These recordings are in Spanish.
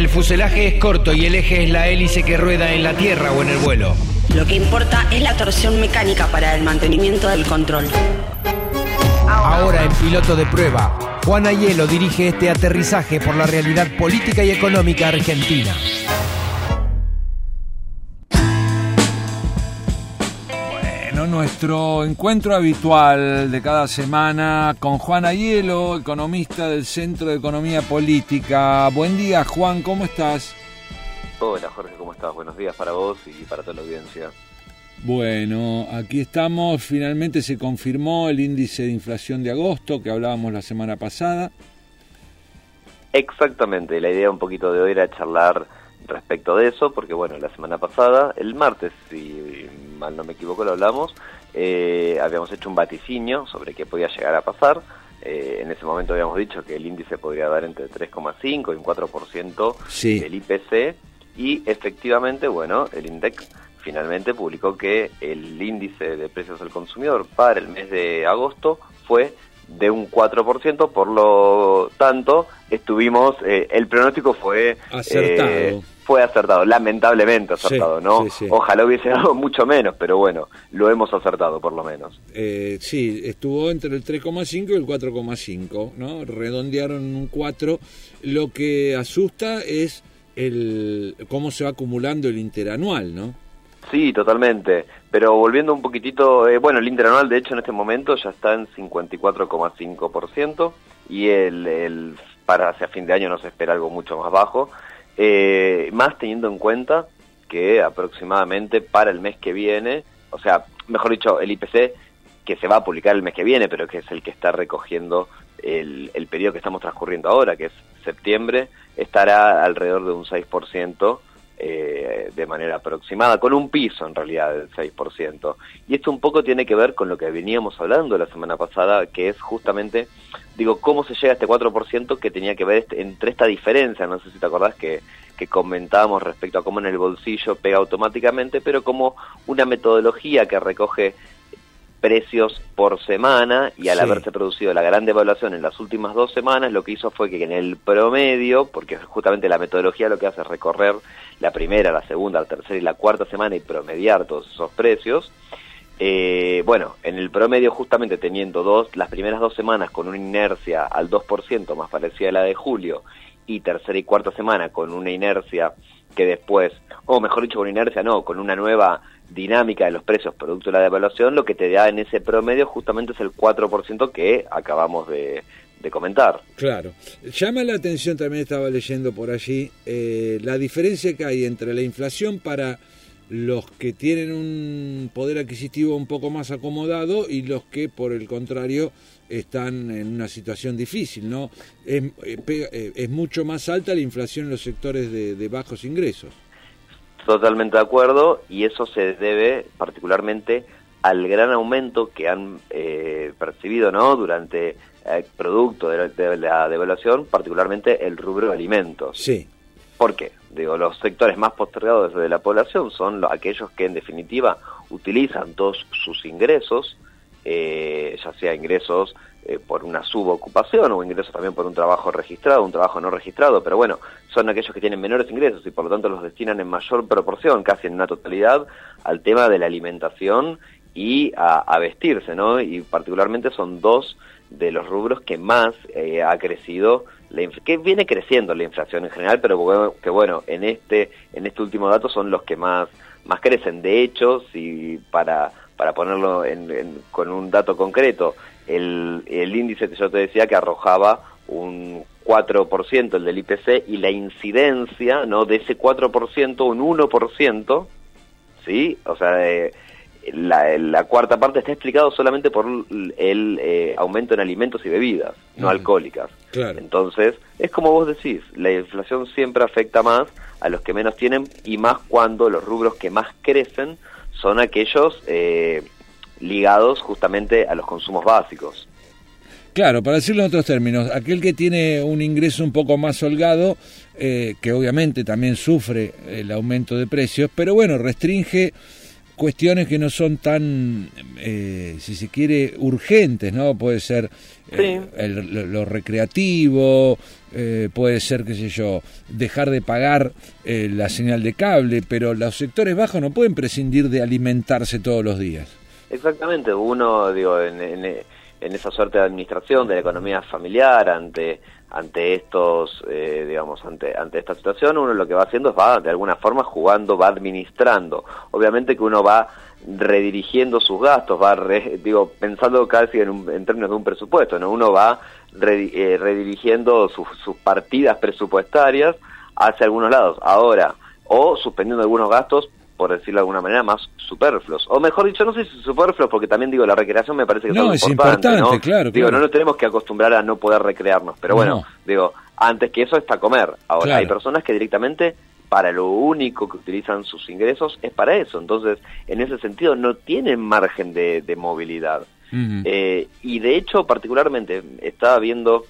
El fuselaje es corto y el eje es la hélice que rueda en la tierra o en el vuelo. Lo que importa es la torsión mecánica para el mantenimiento del control. Ahora en piloto de prueba, Juan Ayelo dirige este aterrizaje por la realidad política y económica argentina. Nuestro encuentro habitual de cada semana con Juan Ayelo, economista del Centro de Economía Política. Buen día, Juan, ¿cómo estás? Hola, Jorge, ¿cómo estás? Buenos días para vos y para toda la audiencia. Bueno, aquí estamos. Finalmente se confirmó el índice de inflación de agosto que hablábamos la semana pasada. Exactamente, la idea un poquito de hoy era charlar respecto de eso, porque bueno, la semana pasada, el martes, si mal no me equivoco, lo hablamos, eh, habíamos hecho un vaticinio sobre qué podía llegar a pasar. Eh, en ese momento habíamos dicho que el índice podría dar entre 3,5 y un 4% Sí. del IPC, y efectivamente, bueno, el INDEX finalmente publicó que el índice de precios al consumidor para el mes de agosto fue de un 4%, por lo tanto, estuvimos, eh, el pronóstico fue Acertado. eh, fue acertado, lamentablemente acertado, Sí, ¿no? sí, sí. Ojalá hubiese dado mucho menos, pero bueno, lo hemos acertado por lo menos. Eh, sí, estuvo entre el 3,5 y el 4,5, ¿no? Redondearon un 4. Lo que asusta es el cómo se va acumulando el interanual, ¿no? Sí, totalmente. Pero volviendo un poquitito, eh, bueno, el interanual de hecho en este momento ya está en 54,5% y el, el para hacia fin de año no se espera algo mucho más bajo, eh, más teniendo en cuenta que aproximadamente para el mes que viene, o sea, mejor dicho, el IPC que se va a publicar el mes que viene, pero que es el que está recogiendo el, el periodo que estamos transcurriendo ahora, que es septiembre, estará alrededor de un 6% eh, de manera aproximada, con un piso en realidad del 6%. Y esto un poco tiene que ver con lo que veníamos hablando la semana pasada, que es justamente, digo, cómo se llega a este 4% que tenía que ver este- entre esta diferencia, no sé si te acordás que, que comentábamos respecto a cómo en el bolsillo pega automáticamente, pero como una metodología que recoge precios por semana y al Sí. haberse producido la gran devaluación en las últimas dos semanas, lo que hizo fue que en el promedio, porque justamente la metodología lo que hace es recorrer la primera, la segunda, la tercera y la cuarta semana y promediar todos esos precios, eh, bueno, en el promedio justamente teniendo dos, las primeras dos semanas con una inercia al 2% más parecida a la de julio y tercera y cuarta semana con una inercia que después, o mejor dicho con inercia no, con una nueva dinámica de los precios producto de la devaluación, lo que te da en ese promedio justamente es el 4% que acabamos de, comentar. Claro. Llama la atención, también estaba leyendo por allí, eh, la diferencia que hay entre la inflación para los que tienen un poder adquisitivo un poco más acomodado y los que, por el contrario, están en una situación difícil, ¿no? Es, eh, eh, es mucho más alta la inflación en los sectores de bajos ingresos. Totalmente de acuerdo, y eso se debe particularmente al gran aumento que han eh, percibido ¿no? durante el producto de la, de la devaluación, particularmente el rubro alimentos. Sí, ¿Por qué? Digo, los sectores más postergados de la población son lo- aquellos que en definitiva utilizan todos sus ingresos, eh, ya sea ingresos eh, por una subocupación o ingresos también por un trabajo registrado, un trabajo no registrado, pero bueno, son aquellos que tienen menores ingresos y por lo tanto los destinan en mayor proporción, casi en una totalidad, al tema de la alimentación y a, vestirse, ¿no? Y particularmente son dos de los rubros que más eh, ha crecido, la que viene creciendo la inflación en general, pero bueno, que bueno, en este, en este último dato son los que más, más crecen. De hecho, si para, para ponerlo en- en- con un dato concreto, el, el índice que yo te decía que arrojaba un 4% el del IPC y la incidencia no de ese 4%, un 1%, ¿sí? O sea, eh, la, la cuarta parte está explicado solamente por el eh, aumento en alimentos y bebidas, no alcohólicas. claro. Entonces, es como vos decís, la inflación siempre afecta más a los que menos tienen y más cuando los rubros que más crecen son aquellos eh, ligados justamente a los consumos básicos. Claro, para decirlo en otros términos, aquel que tiene un ingreso un poco más holgado, eh, que obviamente también sufre el aumento de precios, pero bueno, restringe cuestiones que no son tan, eh, si se quiere, urgentes, ¿no? Puede ser eh, el, lo, recreativo, eh, puede ser, qué sé yo, dejar de pagar la señal de cable, pero los sectores bajos no pueden prescindir de alimentarse todos los días. Exactamente, uno, digo, en, en, en esa suerte de administración de la economía familiar ante ante estos, eh, digamos, ante, ante esta situación, uno lo que va haciendo es va, de alguna forma, jugando, va administrando. Obviamente que uno va redirigiendo sus gastos, va, digo, pensando casi en, en, términos de un presupuesto, ¿no? Uno va eh, redirigiendo sus, sus partidas presupuestarias hacia algunos lados. Ahora, o suspendiendo algunos gastos por decirlo de alguna manera, más superfluos. O mejor dicho, no sé si superfluos, porque también digo, la recreación me parece que no, es, importante, ¿no? Claro, Digo, no nos tenemos que acostumbrar a no poder recrearnos, pero bueno, digo, antes que eso está comer. Ahora, hay personas que directamente para lo único que utilizan sus ingresos es para eso. Entonces, en ese sentido, no tienen margen de, movilidad. Eh, y de hecho, particularmente, estaba viendo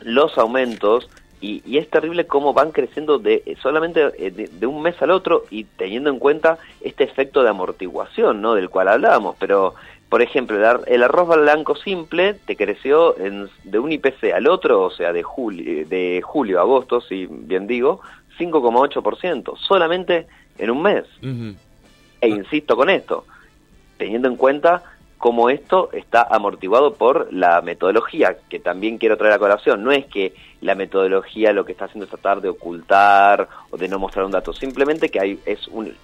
los aumentos y, es terrible cómo van creciendo de solamente eh, de, un mes al otro y teniendo en cuenta este efecto de amortiguación, ¿no? Del cual hablábamos. Pero, por ejemplo, el arroz blanco simple te creció en, de un IPC al otro, o sea, de julio, de julio a agosto, si bien digo, 5,8%, solamente en un mes. E insisto con esto, teniendo en cuenta cómo esto está amortiguado por la metodología, que también quiero traer a colación. No es que la metodología lo que está haciendo es tratar de ocultar o de no mostrar un dato, simplemente que hay, es un...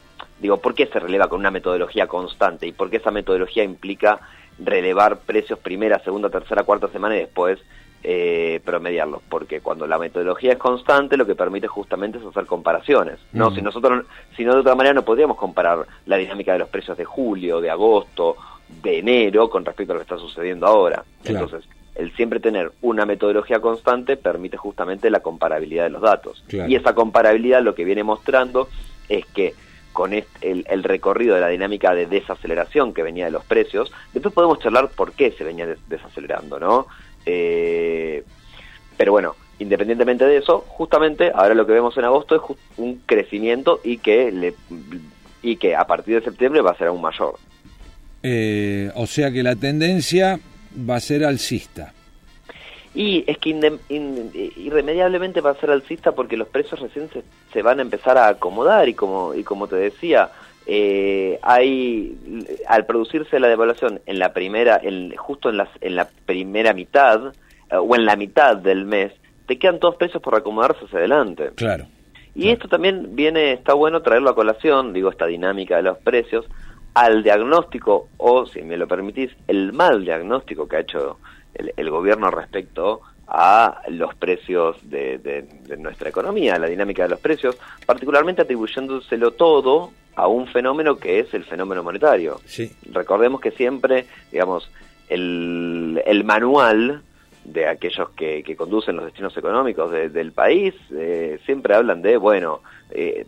Digo, ¿por qué se releva con una metodología constante? ¿Y por qué esa metodología implica relevar precios primera, segunda, tercera, cuarta semana y después eh, promediarlos? Porque cuando la metodología es constante, lo que permite justamente es hacer comparaciones. No, mm. si nosotros, si no de otra manera no podríamos comparar la dinámica de los precios de julio, de agosto de enero con respecto a lo que está sucediendo ahora. Entonces, el siempre tener una metodología constante permite justamente la comparabilidad de los datos. Y esa comparabilidad lo que viene mostrando es que con el, el, recorrido de la dinámica de desaceleración que venía de los precios, después podemos charlar por qué se venía desacelerando, ¿no? Eh, pero bueno, independientemente de eso, justamente ahora lo que vemos en agosto es un crecimiento y que, le, y que a partir de septiembre va a ser aún mayor. Eh, o sea que la tendencia va a ser alcista. Y es que irremediablemente va a ser alcista porque los precios recién se, van a empezar a acomodar y como, y como te decía, eh, hay al producirse la devaluación en la primera, en, justo en, las, en la primera mitad eh, o en la mitad del mes, te quedan todos precios por acomodarse hacia adelante. Claro. Y esto también viene, está bueno traerlo a colación, digo, esta dinámica de los precios, al diagnóstico o, si me lo permitís, el mal diagnóstico que ha hecho el, gobierno respecto a los precios de, nuestra economía, la dinámica de los precios, particularmente atribuyéndoselo todo a un fenómeno que es el fenómeno monetario. Sí. Recordemos que siempre, digamos, el, el manual de aquellos que, que, conducen los destinos económicos del país eh, siempre hablan de, bueno, eh,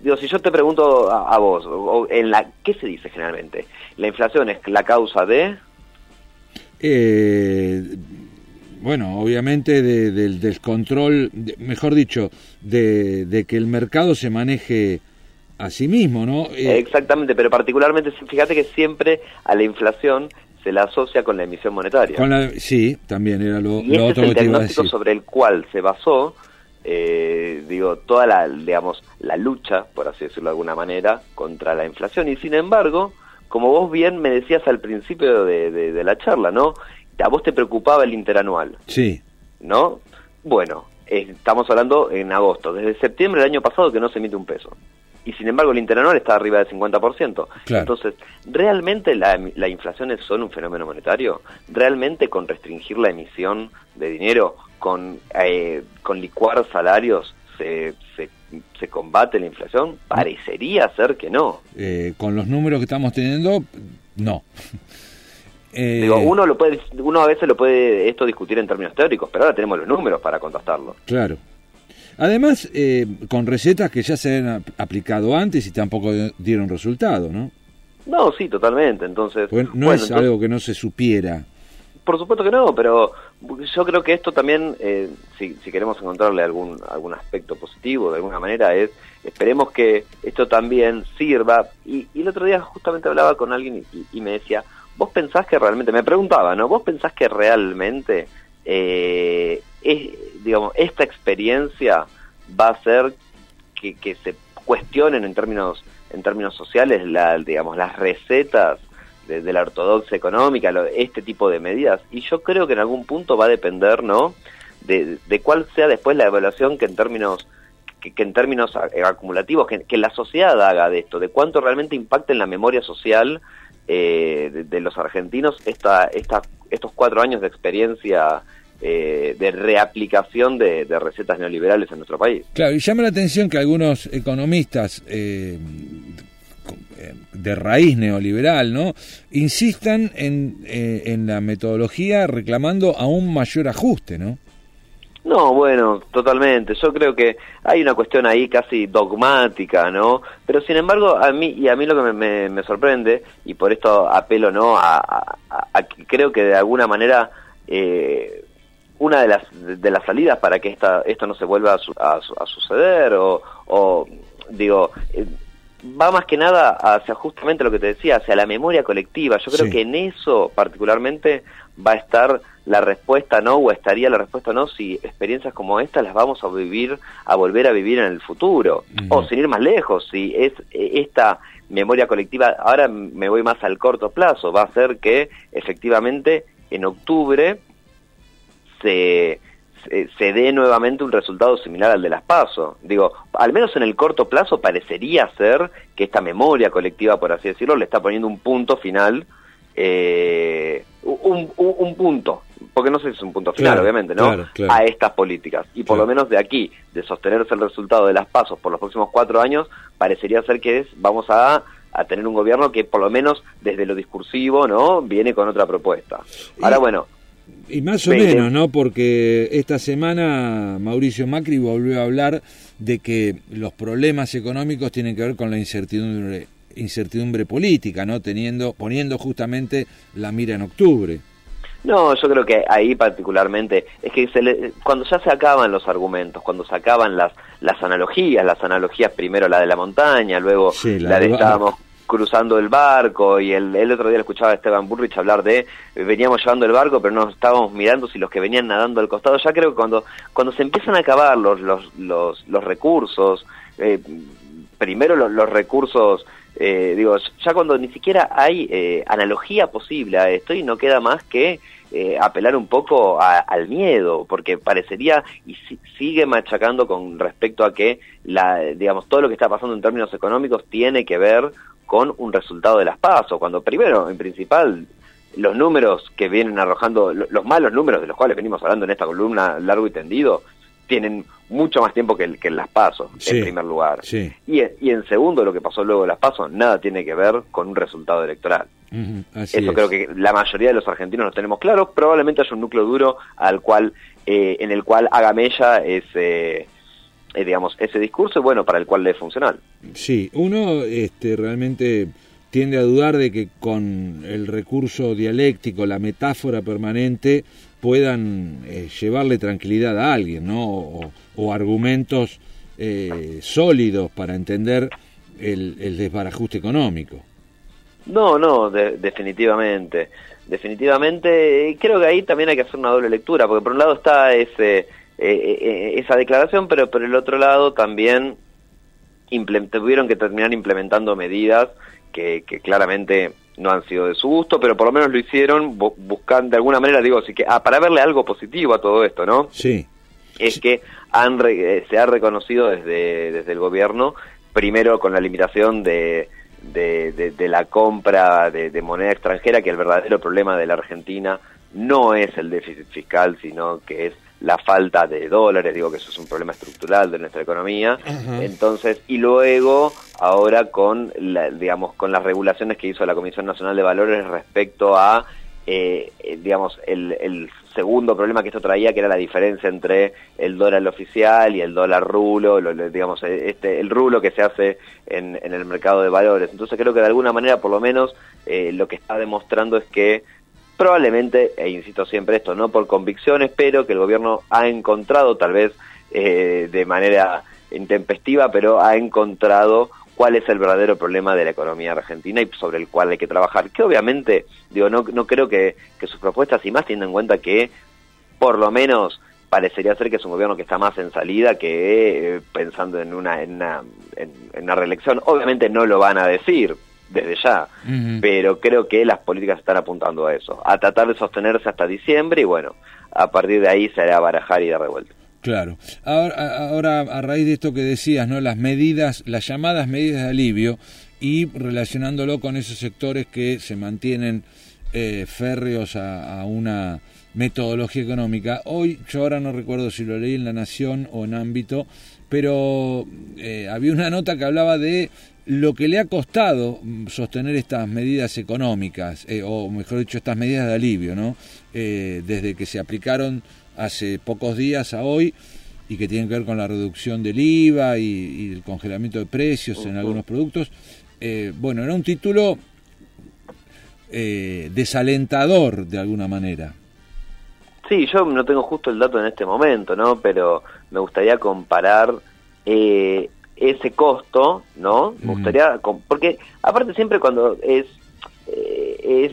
digo, si yo te pregunto a, vos, o, en la, ¿qué se dice generalmente? ¿La inflación es la causa de...? Eh, bueno, obviamente del descontrol, mejor dicho, de, de, que el mercado se maneje a sí mismo, ¿no? Eh, Exactamente, pero particularmente, fíjate que siempre a la inflación se la asocia con la emisión monetaria. sí, también era lo, y lo este otro es el que diagnóstico sobre el cual se basó, eh, digo, toda la, digamos, la lucha, por así decirlo de alguna manera, contra la inflación. Y sin embargo, como vos bien me decías al principio de, de, la charla, ¿no? A vos te preocupaba el interanual. Sí. ¿No? Bueno, estamos hablando en agosto. Desde septiembre del año pasado que no se emite un peso y sin embargo el interanual está arriba del 50%. Entonces, ¿realmente la, la, inflación es solo un fenómeno monetario? ¿Realmente con restringir la emisión de dinero, con, eh, con licuar salarios, se, se, combate la inflación? Parecería ser que no. Eh, con los números que estamos teniendo, no. Digo, eh, uno lo puede, uno a veces lo puede esto discutir en términos teóricos, pero ahora tenemos los números para contrastarlo. Claro. Además, eh, con recetas que ya se han aplicado antes y tampoco dieron resultado, ¿no? No, sí, totalmente. Entonces, no es algo que no se supiera. Por supuesto que no, pero yo creo que esto también, eh, si, queremos encontrarle algún, algún aspecto positivo de alguna manera, es esperemos que esto también sirva. Y, el otro día justamente hablaba con alguien y, me decía, vos pensás que realmente, me preguntaba, ¿no? ¿Vos pensás que realmente, eh, es, digamos, esta experiencia va a hacer que, que se cuestionen en términos en términos sociales la, digamos las recetas de, la ortodoxia económica, este tipo de medidas. Y yo creo que en algún punto va a depender, ¿no? De, cuál sea después la evaluación que en términos que, en términos acumulativos, que, la sociedad haga de esto, de cuánto realmente impacta en la memoria social eh, de, los argentinos esta, esta, estos cuatro años de experiencia eh, de reaplicación de, recetas neoliberales en nuestro país. Claro, y llama la atención que algunos economistas eh, de raíz neoliberal, ¿no? Insistan en, eh, en la metodología reclamando aún mayor ajuste, ¿no? No, bueno, totalmente. Yo creo que hay una cuestión ahí casi dogmática, ¿no? Pero sin embargo, a mí y a mí lo que me, me, sorprende y por esto apelo, ¿no? A, creo que de alguna manera eh, una de las de las salidas para que esta, esto no se vuelva a, a, suceder o, o digo eh, va más que nada hacia justamente lo que te decía, hacia la memoria colectiva. Yo creo que en eso particularmente va a estar la respuesta no, o estaría la respuesta no, si experiencias como esta las vamos a vivir, a volver a vivir en el futuro. O sin ir más lejos, si es eh, esta memoria colectiva, ahora me voy más al corto plazo, va a ser que efectivamente en octubre se se, dé nuevamente un resultado similar al de las PASO. Digo, al menos en el corto plazo parecería ser que esta memoria colectiva, por así decirlo, le está poniendo un punto final, eh, un, punto, porque no sé si es un punto final, obviamente, ¿no? A estas políticas. Y por lo menos de aquí, de sostenerse el resultado de las PASO por los próximos cuatro años, parecería ser que es, vamos a a tener un gobierno que por lo menos desde lo discursivo no viene con otra propuesta. Ahora bueno, y más o menos, ¿no? Porque esta semana Mauricio Macri volvió a hablar de que los problemas económicos tienen que ver con la incertidumbre incertidumbre política, ¿no? Teniendo poniendo justamente la mira en octubre. No, yo creo que ahí particularmente es que se cuando ya se acaban los argumentos, cuando se acaban las las analogías, las analogías primero la de la montaña, luego la, de estábamos cruzando el barco y el, el otro día escuchaba a Esteban Burrich hablar de veníamos llevando el barco pero no estábamos mirando si los que venían nadando al costado. Ya creo que cuando cuando se empiezan a acabar los los los, los recursos eh, primero los, los recursos eh, digo ya cuando ni siquiera hay eh, analogía posible a esto y no queda más que eh, apelar un poco al miedo, porque parecería y sigue machacando con respecto a que la, digamos, todo lo que está pasando en términos económicos tiene que ver con un resultado de las pasos, cuando primero, en principal, los números que vienen arrojando, los malos números de los cuales venimos hablando en esta columna largo y tendido, tienen mucho más tiempo que, que en las pasos, en primer lugar. Y, y, en segundo, lo que pasó luego de las pasos, nada tiene que ver con un resultado electoral. Eso creo que la mayoría de los argentinos lo tenemos claro. Probablemente haya un núcleo duro al cual, eh, en el cual haga mella ese eh, digamos, ese discurso, bueno, para el cual le es funcional. Sí, uno este, realmente tiende a dudar de que con el recurso dialéctico, la metáfora permanente, puedan eh, llevarle tranquilidad a alguien, ¿no? O, argumentos eh, sólidos para entender el, desbarajuste económico. No, no, definitivamente. Definitivamente, creo que ahí también hay que hacer una doble lectura, porque por un lado está ese eh, eh, esa declaración, pero por el otro lado también tuvieron que terminar implementando medidas que, claramente no han sido de su gusto, pero por lo menos lo hicieron buscando, de alguna manera, digo, así que ah, para verle algo positivo a todo esto, ¿no? Sí. Es que han eh, se ha reconocido desde, desde el gobierno, primero con la limitación de, de, la compra de, moneda extranjera, que el verdadero problema de la Argentina no es el déficit fiscal, sino que es la falta de dólares, digo que eso es un problema estructural de nuestra economía. Entonces, y luego ahora con la, digamos con las regulaciones que hizo la Comisión Nacional de Valores respecto a eh, eh, digamos el, el, segundo problema que esto traía que era la diferencia entre el dólar oficial y el dólar rulo, digamos eh, este el rulo que se hace en, el mercado de valores. Entonces creo que de alguna manera por lo menos lo que está demostrando es que probablemente, e insisto siempre esto, no por convicciones, pero que el gobierno ha encontrado, tal vez eh, de manera intempestiva, pero ha encontrado cuál es el verdadero problema de la economía argentina y sobre el cual hay que trabajar. Que obviamente, digo, no, no creo que, sus propuestas, y más teniendo en cuenta que por lo menos parecería ser que es un gobierno que está más en salida que eh, pensando en una, en una, en, una reelección. Obviamente no lo van a decir desde ya, pero creo que las políticas están apuntando a eso, a tratar de sostenerse hasta diciembre y bueno, a partir de ahí se hará barajar y dar revuelta. Claro. Ahora, ahora, a raíz de esto que decías, ¿no? Las medidas, las llamadas medidas de alivio y relacionándolo con esos sectores que se mantienen eh, férreos a, una metodología económica. Hoy, yo ahora no recuerdo si lo leí en La Nación o en ámbito, pero eh, había una nota que hablaba de lo que le ha costado mm, sostener estas medidas económicas, eh, o mejor dicho, estas medidas de alivio, ¿no? desde que se aplicaron hace pocos días a hoy y que tienen que ver con la reducción del IVA y, el congelamiento de precios en algunos productos. bueno, era un título eh, desalentador de alguna manera. Sí, yo no tengo justo el dato en este momento, ¿no? Pero me gustaría comparar eh, ese costo, ¿no? Me gustaría, porque aparte siempre cuando es, eh, es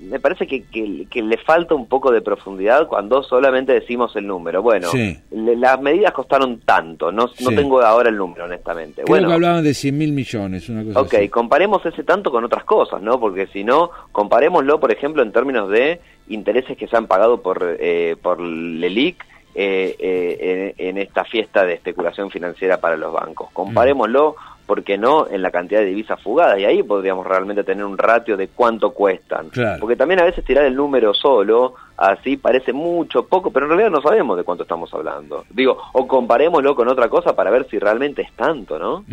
me parece que, que, le falta un poco de profundidad cuando solamente decimos el número. Bueno, las medidas costaron tanto, no, no tengo ahora el número, honestamente. Creo bueno, que hablaban de 100 mil millones, una cosa Ok, comparemos ese tanto con otras cosas, ¿no? Porque si no, comparémoslo, por ejemplo, en términos de intereses que se han pagado por, eh, por LELIC, eh, eh, en, esta fiesta de especulación financiera para los bancos. Comparémoslo ¿por qué no?, en la cantidad de divisas fugadas. Y ahí podríamos realmente tener un ratio de cuánto cuestan. Porque también a veces tirar el número solo, así parece mucho, poco, pero en realidad no sabemos de cuánto estamos hablando. Digo, o comparémoslo con otra cosa para ver si realmente es tanto, ¿no?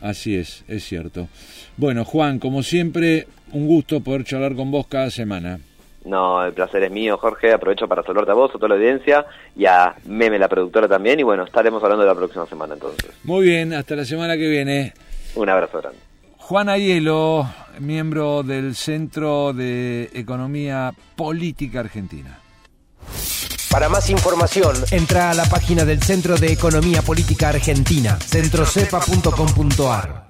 Así es, es cierto. Bueno, Juan, como siempre, un gusto poder charlar con vos cada semana. No, el placer es mío, Jorge. Aprovecho para saludarte a vos, a toda la audiencia y a Meme, la productora también. Y bueno, estaremos hablando de la próxima semana entonces. Muy bien, hasta la semana que viene. Un abrazo grande. Juan Ayelo, miembro del Centro de Economía Política Argentina. Para más información, entra a la página del Centro de Economía Política Argentina, centrocepa.com.ar.